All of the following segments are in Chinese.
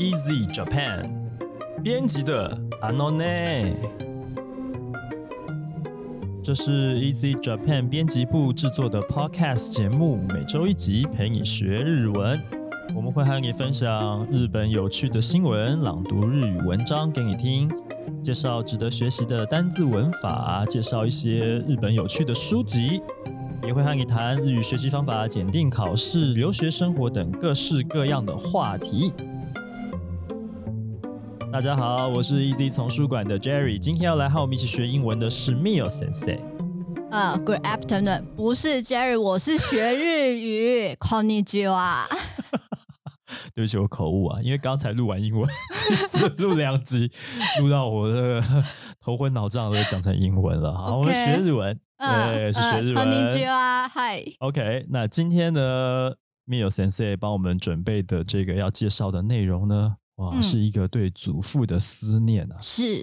Easy Japan 编辑的阿诺内，这是 Easy Japan 编辑部制作的 Podcast 节目，每周一集陪你学日文。我们会和你分享日本有趣的新闻，朗读日语文章给你听，介绍值得学习的单字文法，介绍一些日本有趣的书籍，也会和你谈日语学习方法、检定考试、留学生活等各式各样的话题。大家好，我是 Easy 丛书馆的 Jerry，今天要来和我们一起学英文的是 Mio Sensei。呃、g o o d afternoon，不是 Jerry，我是学日语。K o n i c h i w a 对不起，我口误啊，因为刚才录完英文，录两集，录到我这个头昏脑胀的讲成英文了。好，我们学日文，对，是学日文。w a 嗨，OK，那今天呢，Mio Sensei 帮我们准备的这个要介绍的内容呢，哇，嗯是一个对祖父的思念啊。是。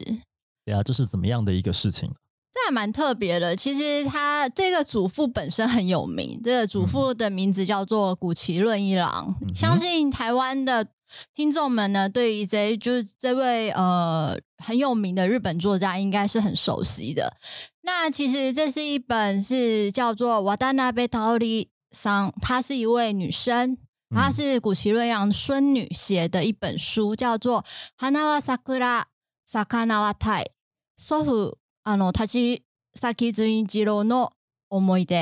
对啊，这是怎么样的一个事情？这还蛮特别的。其实他这个祖父本身很有名，这个祖父的名字叫做古奇润一郎。嗯相信台湾的听众们呢，对于这就是这位呃很有名的日本作家，应该是很熟悉的。那其实这是一本是叫做瓦达纳贝桃里桑，她是一位女生。她嗯是古崎润一郎孙女写的一本书，叫做《花は桜、魚は鯛、祖父あの立崎純一郎の思い出》。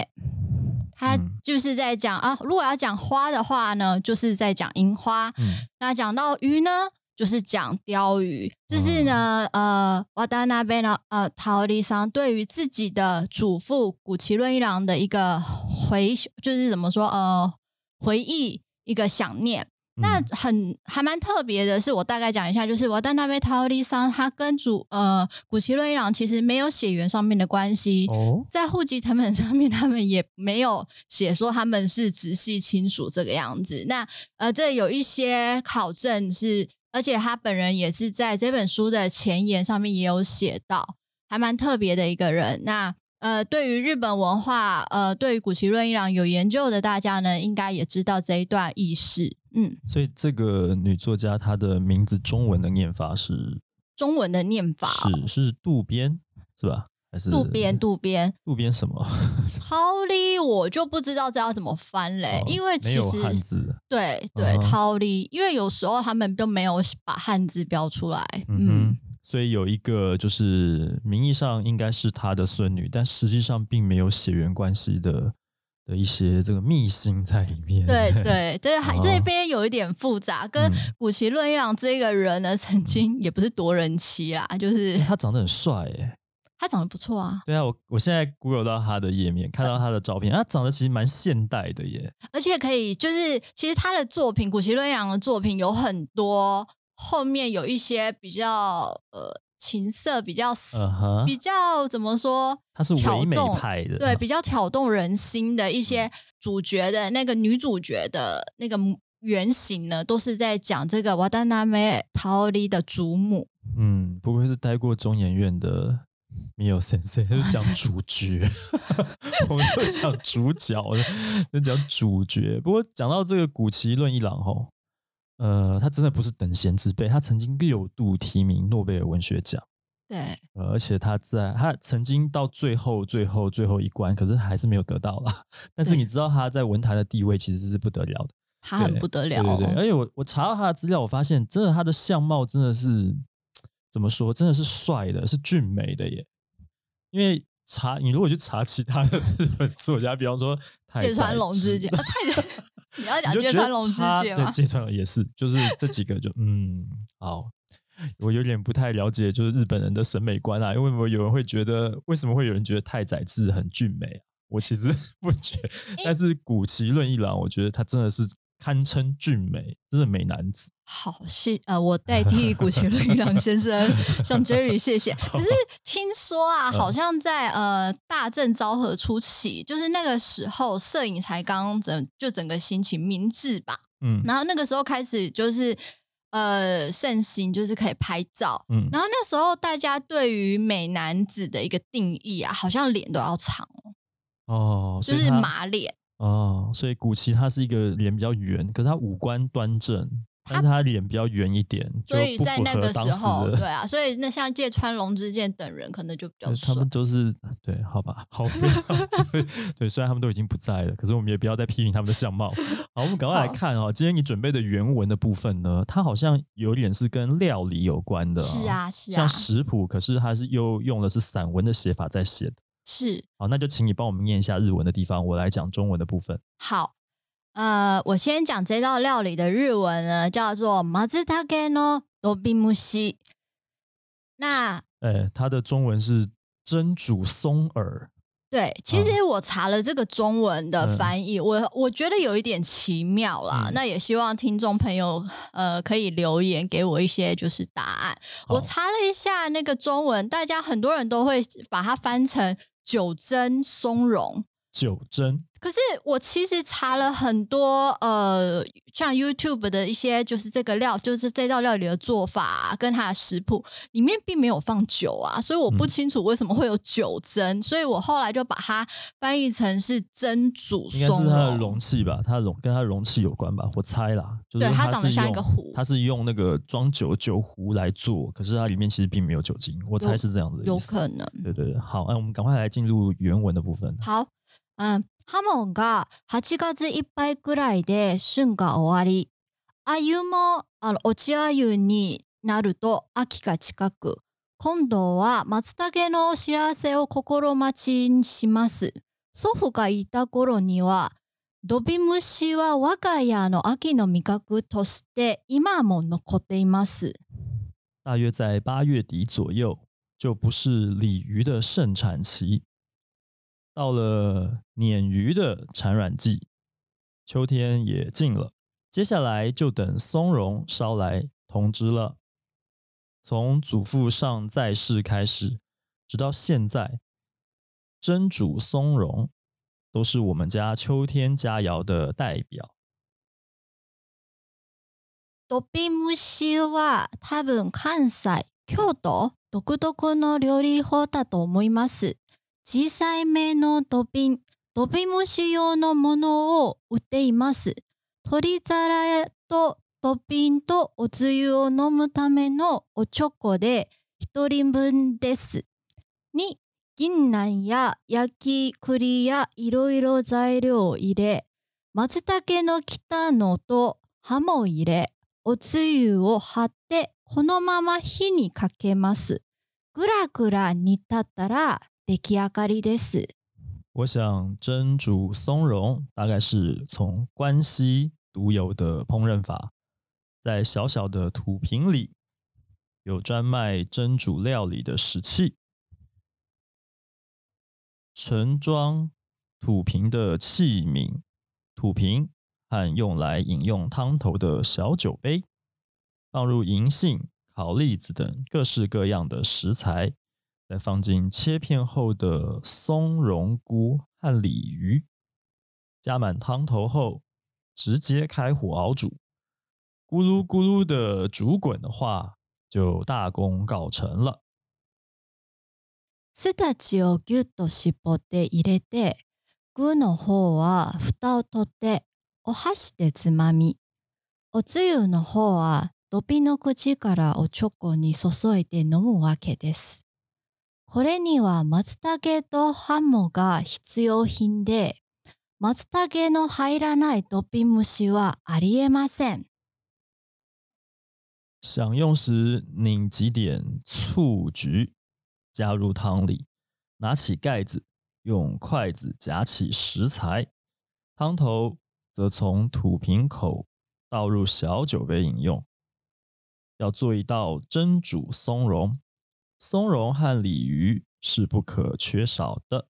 他嗯就是在讲啊，如果要讲花的话呢，就是在讲樱花；嗯那讲到鱼呢，就是讲鲷鱼。这是呢，呃，瓦达纳贝呢，呃，桃里桑对于自己的祖父古崎润一郎的一个回，就是怎么说，呃，回忆 一个想念。那嗯很还蛮特别的是，我大概讲一下，就是我在那边桃里桑，他跟主呃古崎润一郎其实没有血缘上面的关系，哦，在户籍成本上面，他们也没有写说他们是直系亲属这个样子。那呃，这有一些考证是，而且他本人也是在这本书的前言上面也有写到，还蛮特别的一个人。那呃，对于日本文化，呃，对于古奇润一郎有研究的大家呢，应该也知道这一段轶事。嗯，所以这个女作家她的名字中文的念法是中文的念法哦、是是渡边是吧？还是渡边渡边渡边什么？桃李，我就不知道这要怎么翻嘞，哦因为其实汉字。对对桃李，因为有时候他们都没有把汉字标出来，嗯所以有一个就是名义上应该是他的孙女，但实际上并没有血缘关系的的一些这个秘辛在里面。对对对，还哦这边有一点复杂，跟嗯古崎润一郎这个人呢，曾经也不是夺人妻啦，就是欸他长得很帅耶。他长得不错啊，对啊，我我现在 Google 到他的页面，看到他的照片，他长得其实蛮现代的耶。而且可以就是其实他的作品，古崎润一郎的作品有很多，后面有一些比较呃情色，比较比较怎么说？他是挑唯美动派的，对，比较挑动人心的一些主角的那个女主角的那个原型呢，都是在讲这个瓦达纳梅桃里的祖母。嗯，不愧是待过中研院的米有先生，就 讲主角，我们就讲主角，就讲主角。不过讲到这个古奇论一郎吼，呃，他真的不是等闲之辈，他曾经六度提名诺贝尔文学奖，对，呃，而且他在他曾经到最后最后最后一关，可是还是没有得到啦。但是你知道他在文坛的地位其实是不得了的。他很不得了、对对。而且我我查到他的资料，我发现真的他的相貌真的是怎么说，真的是帅的，是俊美的耶。因为查你如果去查其他的日本作家，比方说太芥川龙之治介，啊太你要讲芥川龙之介吗？芥川龙也是，就是这几个就嗯好。我有点不太了解，就是日本人的审美观啊，因为为有人会觉得，为什么会有人觉得太宰治很俊美啊？我其实 不觉得，但是古奇润一郎，我觉得他真的是堪称俊美，真是美男子。好，谢呃，我代替古崎润一郎先生向 Jerry 谢谢。可是 听说啊，好像在呃大正昭和初期，就是那个时候摄影才刚整就整个兴起明治吧，嗯然后那个时候开始就是呃盛行，就是可以拍照。嗯，然后那时候大家对于美男子的一个定义啊，好像脸都要长哦，哦，就是马脸。哦，所以古奇他是一个脸比较圆，可是他五官端正，但是他脸比较圆一点，所以在那个时时候，对啊，所以那像芥川龙之介等人可能就比较呃他们。都是对，好吧，好，不要 对，虽然他们都已经不在了，可是我们也不要再批评他们的相貌。好，我们赶快来好看哦，今天你准备的原文的部分呢，它好像有点是跟料理有关的、是，啊，是啊像，食谱，可是它是又用的是散文的写法在写的。是好，那就请你帮我们念一下日文的地方，我来讲中文的部分。好。呃，我先讲这道料理的日文呢，叫做马兹塔给诺多比木西。那 哎，它的中文是蒸煮松耳，对，其实我查了这个中文的嗯翻译，我我觉得有一点奇妙啦。嗯那也希望听众朋友呃可以留言给我一些就是答案。我查了一下那个中文，大家很多人都会把它翻成九蒸松茸。酒蒸，可是我其实查了很多，呃，像 YouTube 的一些，就是这个料，就是这道料理的做法、啊、跟它的食谱里面并没有放酒啊，所以我不嗯清楚为什么会有酒蒸，所以我后来就把它翻译成是蒸煮应该是它的。容器吧，它的容跟它的容器有关吧，我猜啦。就是对它它长得像一个壶它是用那个装酒的酒壶来做，可是它里面其实并没有酒精，我猜是这样子的有。可能。对对对，好，那我们赶快来进入原文的部分。好，ハモンが8月いっぱいくらいで旬が終わり、鮎もあの落ち鮎になると秋が近く、今度は松茸の知らせを心待ちにします。祖父がいた頃には、ドビムシは我が家の秋の味覚として今も残っています。大约在八月底左右，就不是鲤鱼的盛产期，到了鲶鱼的产卵季，秋天也近了，接下来就等松茸捎来通知了。从祖父上在世开始，直到现在，蒸煮松茸都是我们家秋天佳肴的代表。ドビムシは多分関西、京都独特の料理法だと思います。 小さい目のドビン、ドビムシ用のものを売っています。鶏皿とドビンとおつゆを飲むためのおチョコで一人分です。に、銀杏や焼き栗やいろいろ材料を入れ、松茸の切ったのとハモ入れ、おつゆを張ってこのまま火にかけます。ぐらぐら煮立ったら出来上がりです。我想蒸煮松茸大概是从关西独有的烹饪法，在小小的土瓶里有专卖蒸煮料理的石器，盛装土瓶的器皿、土瓶和用来饮用汤头的小酒杯，放入银杏、烤栗子等各式各样的食材。 再放进切片后的松茸菇和鲤鱼，加满汤头后，直接开火熬煮，咕噜咕噜的煮滚的话，就大功告成了。酢たちをぎゅっと絞って入れて、具の方は蓋を取ってお箸でつまみ、おつゆの方はドビの口からおチョコに注いで飲むわけです。 これには松茸とハモが必要品で、松茸の入らないドビ蒸しはありえません。享用时拧几点醋菊，加入汤里，拿起盖子，用筷子夹起食材，汤头则从土瓶口倒入小酒杯饮用。要做一道蒸煮松茸，松茸和鲤鱼是不可缺少的。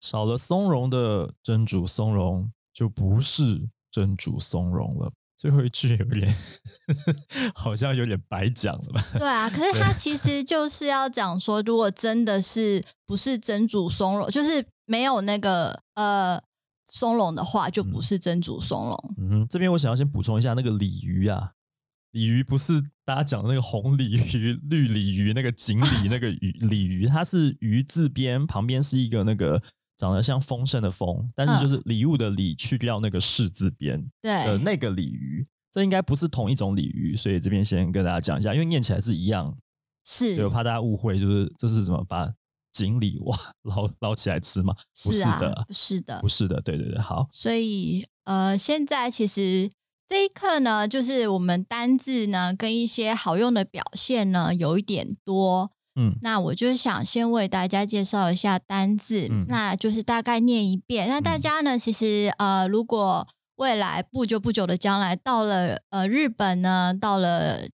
少了松茸的蒸煮松茸就不是蒸煮松茸了。最后一句有点 好像有点白讲了吧？对啊，可是他其实就是要讲说，如果真的是不是蒸煮松茸，就是没有那个呃松茸的话，就不是蒸煮松茸。嗯哼，这边我想要先补充一下，那个鲤鱼啊，鲤鱼不是大家讲的那个红鲤鱼、绿鲤鱼，那个锦鲤那个鱼鲤鱼，它是鱼字边旁边是一个那个长得像丰盛的丰，但是就是礼物的礼去掉那个士字边对，的那个鲤鱼。这应该不是同一种鲤鱼，所以这边先跟大家讲一下，因为念起来是一样，是对，我怕大家误会，就是这是怎么把锦鲤哇捞捞起来吃吗？不是啊的，不是的不，是的，对对对，好，所以呃，现在其实这一课呢，就是我们单字呢跟一些好用的表现呢有一点多。嗯那我就想先为大家介绍一下单字，嗯那就是大概念一遍。那大嗯家呢，其实呃，如果未来不久不久的将来到了呃日本呢，到了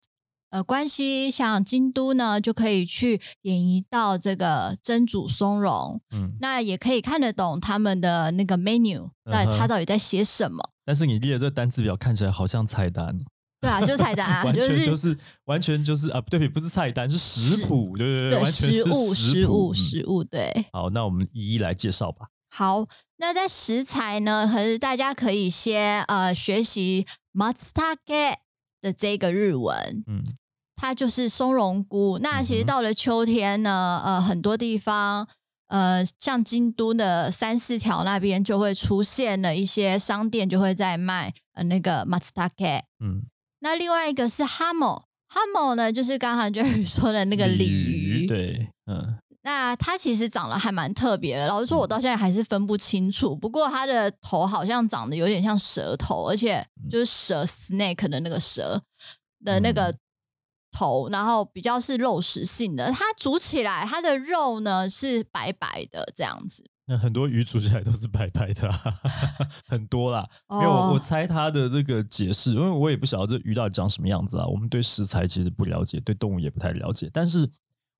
呃关西像京都呢，就可以去演一道这个蒸煮松茸，嗯，那也可以看得懂他们的那个 menu，在嗯哼它到底在写什么。但是你列的这个单字表看起来好像菜单，对啊，就菜单啊，完全是就是完全就是啊，对不是菜单，是食谱，对对对，食物、食物、嗯食物，对。好，那我们一一来介绍吧。好，那在食材呢，还是大家可以先呃学习 matsutake 的这个日文，嗯它就是松茸菇。那其实到了秋天呢，呃，很多地方。呃，像京都的三四条那边就会出现了一些商店，就会在卖呃那个 matsutake。嗯，那另外一个是 hamo，hamo 呢就是刚才 Jerry 说的那个鲤鱼，对，嗯那它其实长得还蛮特别的，老实说，我到现在还是分不清楚。不过它的头好像长得有点像蛇头，而且就是蛇 snake 的那个蛇的那个头，然后比较是肉食性的。它煮起来，它的肉呢是白白的这样子。那很多鱼煮起来都是白白的、啊，很多啦。哦没有，我我猜它的这个解释，因为我也不晓得这鱼到底长什么样子啊。我们对食材其实不了解，对动物也不太了解。但是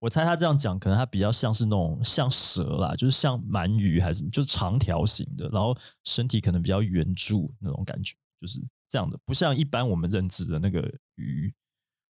我猜他这样讲，可能它比较像是那种像蛇啦，就是像鳗鱼还是什么，就是长条形的，然后身体可能比较圆柱那种感觉，就是这样的，不像一般我们认知的那个鱼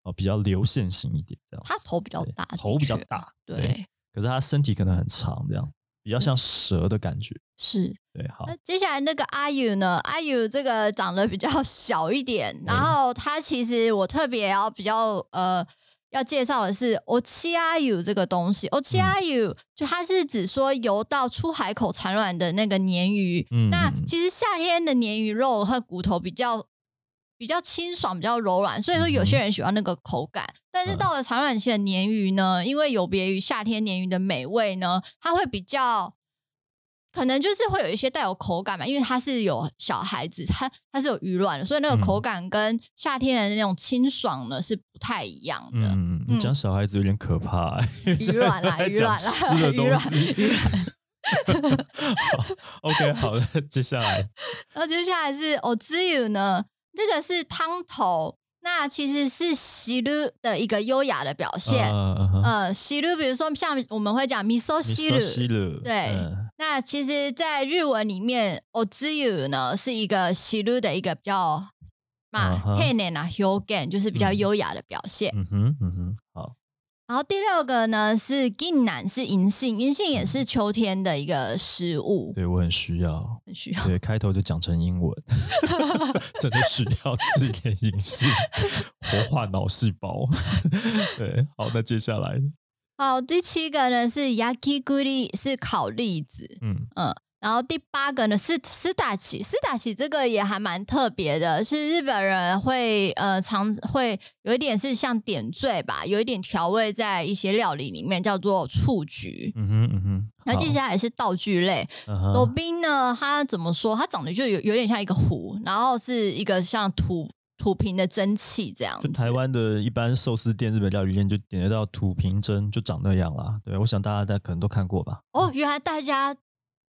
哦，比较流线型一点这样子。它头比较大，头比较大，对，可是它身体可能很长，这样比较像蛇的感觉。是。对，好那，接下来那个阿 U 呢？阿 U 这个长得比较 小一点，然嗯后它其实我特别要比较呃要介绍的是 o c h i a u 这个东西。o c h i a u 就它是指说游到出海口产卵的那个鲶鱼。嗯那嗯其实夏天的鲶鱼肉和骨头比较比较清爽，比较柔软，所以说有些人喜欢那个口感。但是嗯到了产卵期的鲶鱼呢，因为有别于夏天鲶鱼的美味呢，它会比较。可能就是会有一些带有口感嘛，因为它是有小孩子，它它是有鱼卵的，所以那个嗯口感跟夏天的那种清爽呢是不太一样的。嗯，你讲小孩子有点可怕、欸，鱼卵啦，鱼卵啦，鱼卵。鱼卵。好 OK，好的，接下来，然后接下来是 o z u 呢，这个是汤头，那其实是西鲁的一个优雅的表现。呃，呃，西鲁，比如说像我们会讲 miso 西鲁，对嗯那其实，在日文里面 o z u 呢是一个西鲁的一个比较嘛嗯哼 t e n 啊 h o g a n 就是比较嗯优雅的表现。嗯哼，嗯哼，好，然后第六个呢是 gin 南是银杏，银杏也是秋天的一个食物，对我很需要，很需要。对，开头就讲成英文，真的需要吃一点银杏，活化脑细胞。对，好，那接下来，好，第七个呢是 yakiguri 是烤栗子，嗯。嗯，然后第八个呢是斯达奇，斯达奇这个也还蛮特别的，是日本人会呃常会有一点是像点缀吧，有一点调味在一些料理里面，叫做醋菊。嗯哼，嗯哼，那接下来是道具类，嗯哼斗冰呢，它怎么说？它长得就有有点像一个壶，然后是一个像土土瓶的蒸汽这样子。就台湾的一般寿司店、日本料理店就点得到土瓶蒸，就长那样啦。对，我想大家大家可能都看过吧。哦，原来大家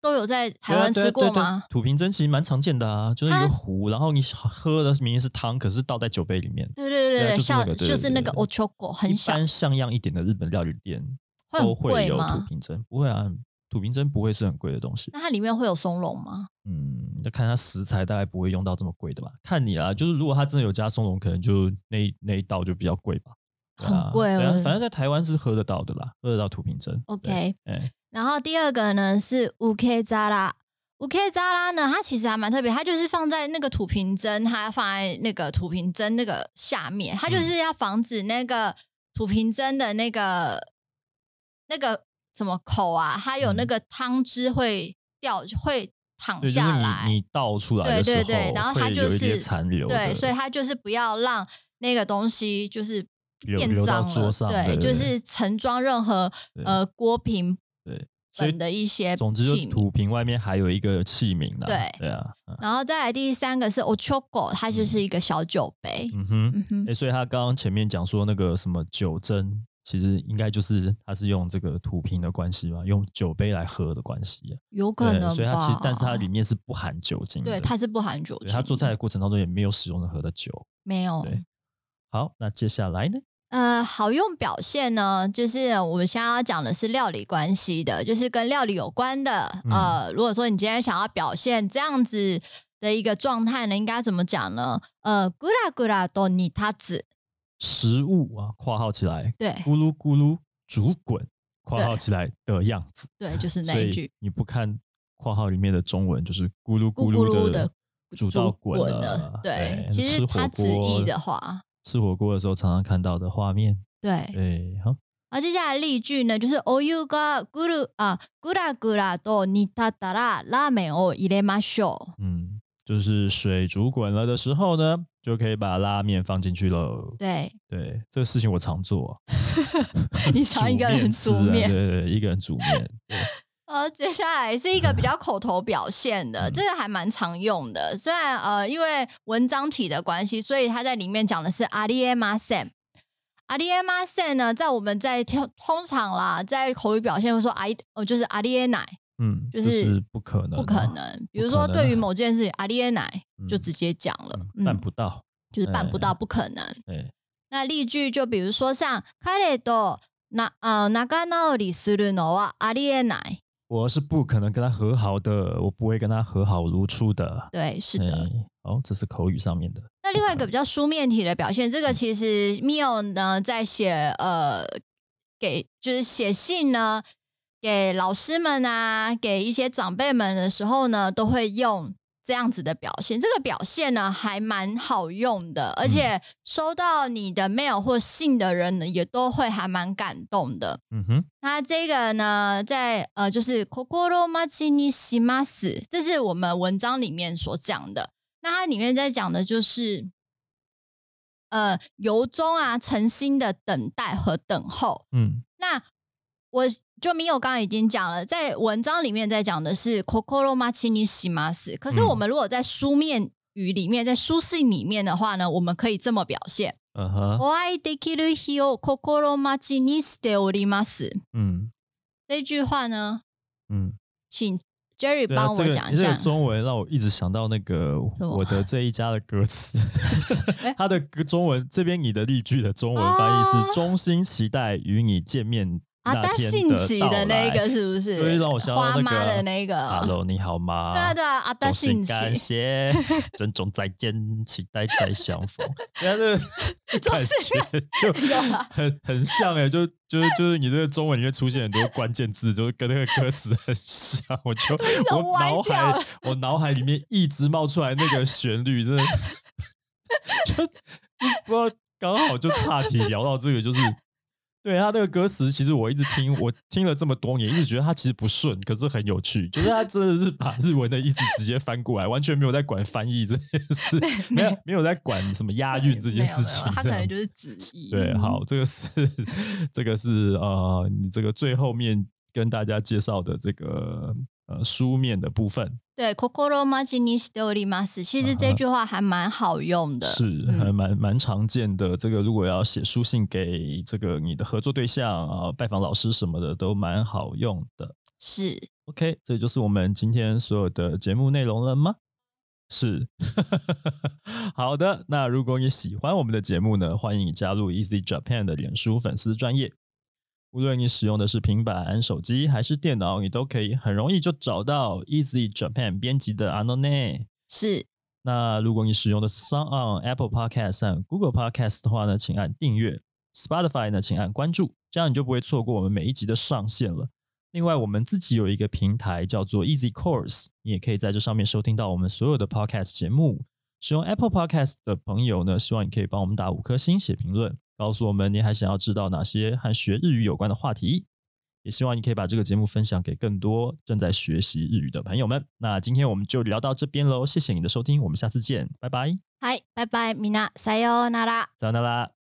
都有在台湾吃过吗？土瓶蒸其实蛮常见的啊，就是一它个壶，然后你喝的明明是汤，可是倒在酒杯里面。对对对对啊就是那像个就是那个对对 ochoco 很一小，般像样一点的日本料理店都会有土？瓶蒸，不会啊，土瓶蒸不会是很贵的东西。那它里面会有松茸吗？嗯，要看它食材，大概不会用到这么贵的吧？看你啊，就是如果它真的有加松茸，可能就那一那一道就比较贵吧。啊很贵啊反正在台湾是喝得到的啦，喝得到土瓶蒸。OK 哎，然后第二个呢是乌 K 扎拉，乌 K 扎拉呢，它其实还蛮特别，它就是放在那个土瓶针，它放在那个土瓶针那个下面，它就是要防止那个土瓶针的那个那个什么口啊，它有那嗯。个汤汁会掉，会躺对，就是下来，你你倒出来。的时候，对对对然后它就是残留，对，所以它就是不要让那个东西就是变脏了，对，就是盛装任何呃锅瓶对，所以的一些总之就器皿。土瓶外面还有一个器皿啦，对对啊，嗯然后再来第三个是 ochoko，它就是一个小酒杯。嗯哼，嗯哼哎、，所以他刚刚前面讲说那个什么酒针，其实应该就是他是用这个土瓶的关系吧，用酒杯来喝的关系啊，有可能所以它其实但是它里面是不含酒精的，对它是不含酒精，对它做菜的过程当中也没有使用任何的酒。没有。对好，那接下来呢？呃，好用表现呢，就是我们现在要讲的是料理关系的，就是跟料理有关的。嗯呃，如果说你今天想要表现这样子的一个状态呢，应该怎么讲呢？呃，咕啦咕啦多尼塔子，食物啊，括号起来，对咕噜咕噜煮滚，括号起来的样子。对，就是 那一句。你不看括号里面的中文，就是咕噜咕咕噜噜的煮到滚滚了了。对，其实它直译的话，吃火锅的时候常常看到的画面。对。对，好，而接下来例句呢，就是お湯がぐる啊ぐらぐらと煮立ったらラーメンを入れましょう。嗯，就是水煮滚了的时候呢，就可以把拉面放进去喽。对，对，这个事情我常做、啊，你常一个人煮煮面面吃啊，对对对，一个人煮面。 对呃，接下来是一个比较口头表现的，这个还蛮常用的。虽然呃，因为文章体的关系，所以他在里面讲的是阿里耶马森。阿里耶马森呢，在我们在通通常啦，在口语表现会说阿哦，就是阿里耶奶，嗯，就就是不可能啊，不可能。比如说，不可能啊对于某件事情，阿里耶奶就嗯直接讲了，嗯办嗯，不到。就是办不哎到，不可能。对，那例句就比如说像彼とな呃仲直りするのはありえない。 我是不可能跟他和好的，我不会跟他和好如初的。对，是的。哎好，这是口语上面的。那另外一个比较书面体的表现，这个其实 Mio 呢在写呃给就是写信呢给老师们啊，给一些长辈们的时候呢，都会用这样子的表现。这个表现呢还蛮好用的，而且收到你的 mail 或信的人呢，也都会还蛮感动的。嗯哼，那这个呢，在呃，就是心待ちにします，这是我们文章里面所讲的。那它里面在讲的就是，呃，由衷啊，诚心的等待和等候。嗯那我 就没有刚刚已经讲了，在文章里面在讲的是 “kokoro machi ni shimasu”，可是我们如果在书面语里面，在书信里面的话呢，我们可以这么表现：“嗯哼，お会いできる日を心待ちにしております。”嗯这句话呢，嗯，请 Jerry 对啊，帮这个我讲一下这个。中文让我一直想到那个什么我的这一家的歌词哎，它的歌中文这边你的例句的中文翻译啊是“衷心期待与你见面 阿达那天信奇到的那来个是不是？对，让我想到那个花妈的那个。Hello，你好吗？对啊对啊，阿达衷心信奇。感谢，珍重再见，期待再相逢。对啊，这个感觉就 很很像哎、就就是就是你这个中文里面出现很多关键字，就是跟那个歌词很像。我就 我脑海我脑海里面一直冒出来那个旋律，真的就不知道刚好就岔题聊到这个，就是。对他那个歌词，其实我一直听，我听了这么多年，一直觉得他其实不顺，可是很有趣。就是他真的是把日文的意思直接翻过来，完全没有在管翻译这件事，没有没有在管什么押韵这件事情。他可能就是子旨意。对，嗯好，这个是这个是呃，你这个最后面跟大家介绍的这个呃书面的部分，对，心待ちにしております。其实啊哈这句话还蛮好用的。是嗯还蛮蛮常见的。这个如果要写书信给这个你的合作对象啊、拜访老师什么的，都蛮好用的。是 OK，这就是我们今天所有的节目内容了吗？是，好的。那如果你喜欢我们的节目呢，欢迎你加入 Easy Japan 的脸书粉丝专业。 无论你使用的是平板、手机还是电脑，你都可以很容易就找到 Easy Japan 编辑的 Anone。是，那如果你使用的是 Sound on Apple Podcast 和 Google Podcast 的话呢，请按订阅；Spotify 呢，请按关注，这样你就不会错过我们每一集的上线了。另外，我们自己有一个平台叫做 Easy Course，你也可以在这上面收听到我们所有的 Podcast 节目。使用 Apple Podcast 的朋友呢，希望你可以帮我们打五颗星、写评论，告诉我们你还想要知道哪些和学日语有关的话题。 也希望你可以把这个节目分享给更多正在学习日语的朋友们。那今天我们就聊到这边喽，谢谢你的收听，我们下次见，拜拜，嗨，拜拜，米娜，さようなら。再见啦。